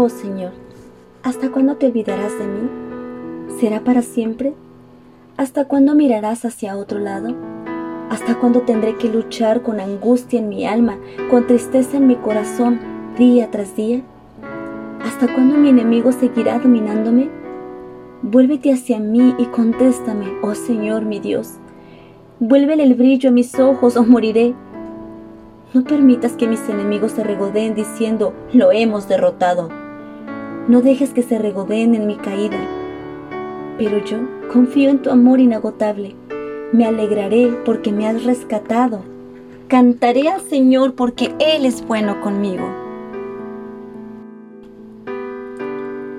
Oh Señor, ¿hasta cuándo te olvidarás de mí? ¿Será para siempre? ¿Hasta cuándo mirarás hacia otro lado? ¿Hasta cuándo tendré que luchar con angustia en mi alma, con tristeza en mi corazón, día tras día? ¿Hasta cuándo mi enemigo seguirá dominándome? Vuélvete hacia mí y contéstame, oh Señor mi Dios. Vuélvele el brillo a mis ojos o moriré. No permitas que mis enemigos se regodeen diciendo, lo hemos derrotado. No dejes que se regodeen en mi caída. Pero yo confío en tu amor inagotable me alegraré porque me has rescatado. Cantaré al Señor porque Él es bueno conmigo.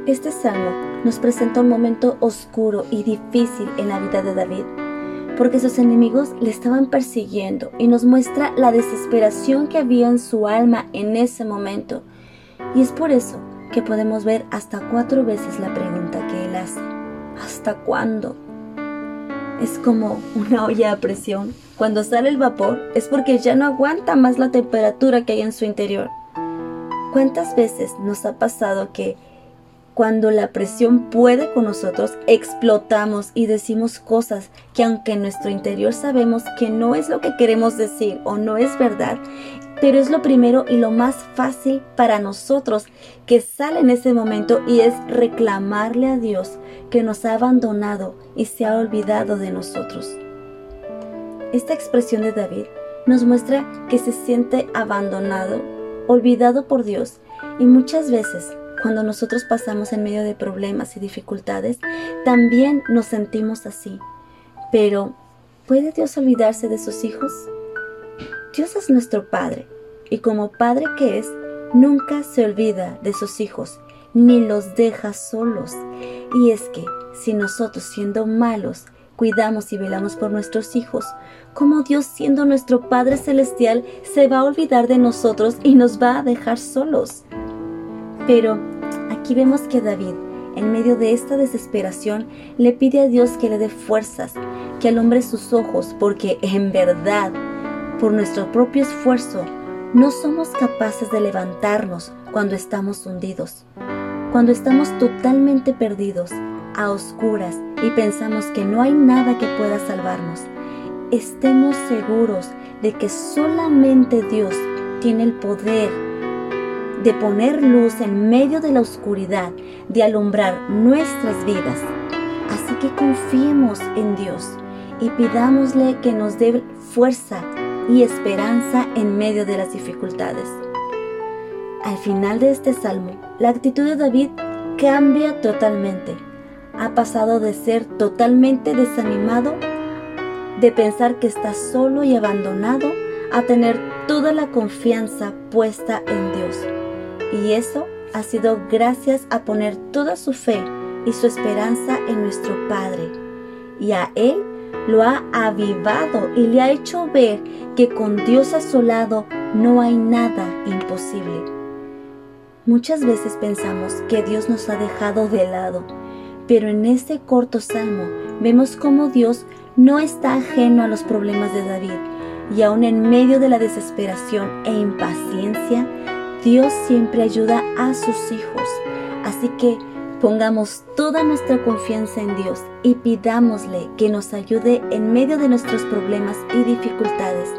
Este salmo nos presenta un momento oscuro y difícil en la vida de David, porque sus enemigos le estaban persiguiendo y nos muestra la desesperación que había en su alma en ese momento. Y es por eso que podemos ver hasta cuatro veces la pregunta que él hace. ¿Hasta cuándo? es como una olla a presión. Cuando sale el vapor es porque ya no aguanta más la temperatura que hay en su interior. ¿Cuántas veces nos ha pasado que cuando la presión puede con nosotros, explotamos y decimos cosas que aunque en nuestro interior sabemos que no es lo que queremos decir o no es verdad, pero es lo primero y lo más fácil para nosotros que sale en ese momento y es reclamarle a Dios que nos ha abandonado y se ha olvidado de nosotros. Esta expresión de David nos muestra que se siente abandonado, olvidado por Dios y muchas veces cuando nosotros pasamos en medio de problemas y dificultades, también nos sentimos así. Pero, ¿puede Dios olvidarse de sus hijos? Dios es nuestro Padre y como Padre que es, nunca se olvida de sus hijos ni los deja solos. Y es que si nosotros siendo malos cuidamos y velamos por nuestros hijos, como Dios siendo nuestro Padre Celestial se va a olvidar de nosotros y nos va a dejar solos. Pero aquí vemos que David, en medio de esta desesperación, le pide a Dios que le dé fuerzas, que alumbre sus ojos, porque en verdad, por nuestro propio esfuerzo, no somos capaces de levantarnos cuando estamos hundidos cuando estamos totalmente perdidos, a oscuras y pensamos que no hay nada que pueda salvarnos, estemos seguros de que solamente Dios tiene el poder de poner luz en medio de la oscuridad, de alumbrar nuestras vidas. Así que confiemos en Dios y pidámosle que nos dé fuerza y esperanza en medio de las dificultades. Al final de este salmo, la actitud de David cambia totalmente. Ha pasado de ser totalmente desanimado, de pensar que está solo y abandonado, a tener toda la confianza puesta en Dios. Y eso ha sido gracias a poner toda su fe y su esperanza en nuestro Padre. Y a Él lo ha avivado y le ha hecho ver que con Dios a su lado no hay nada imposible. Muchas veces pensamos que Dios nos ha dejado de lado, pero en este corto salmo vemos cómo Dios no está ajeno a los problemas de David y aun en medio de la desesperación e impaciencia, Dios siempre ayuda a sus hijos. Así que pongamos toda nuestra confianza en Dios y pidámosle que nos ayude en medio de nuestros problemas y dificultades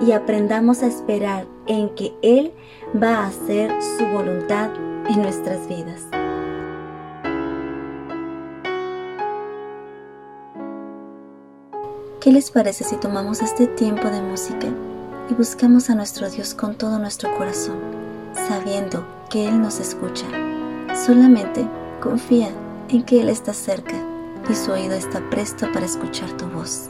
y aprendamos a esperar en que Él va a hacer su voluntad en nuestras vidas. ¿Qué les parece si tomamos este tiempo de música y buscamos a nuestro Dios con todo nuestro corazón, sabiendo que Él nos escucha? Solamente confía en que Él está cerca y su oído está presto para escuchar tu voz.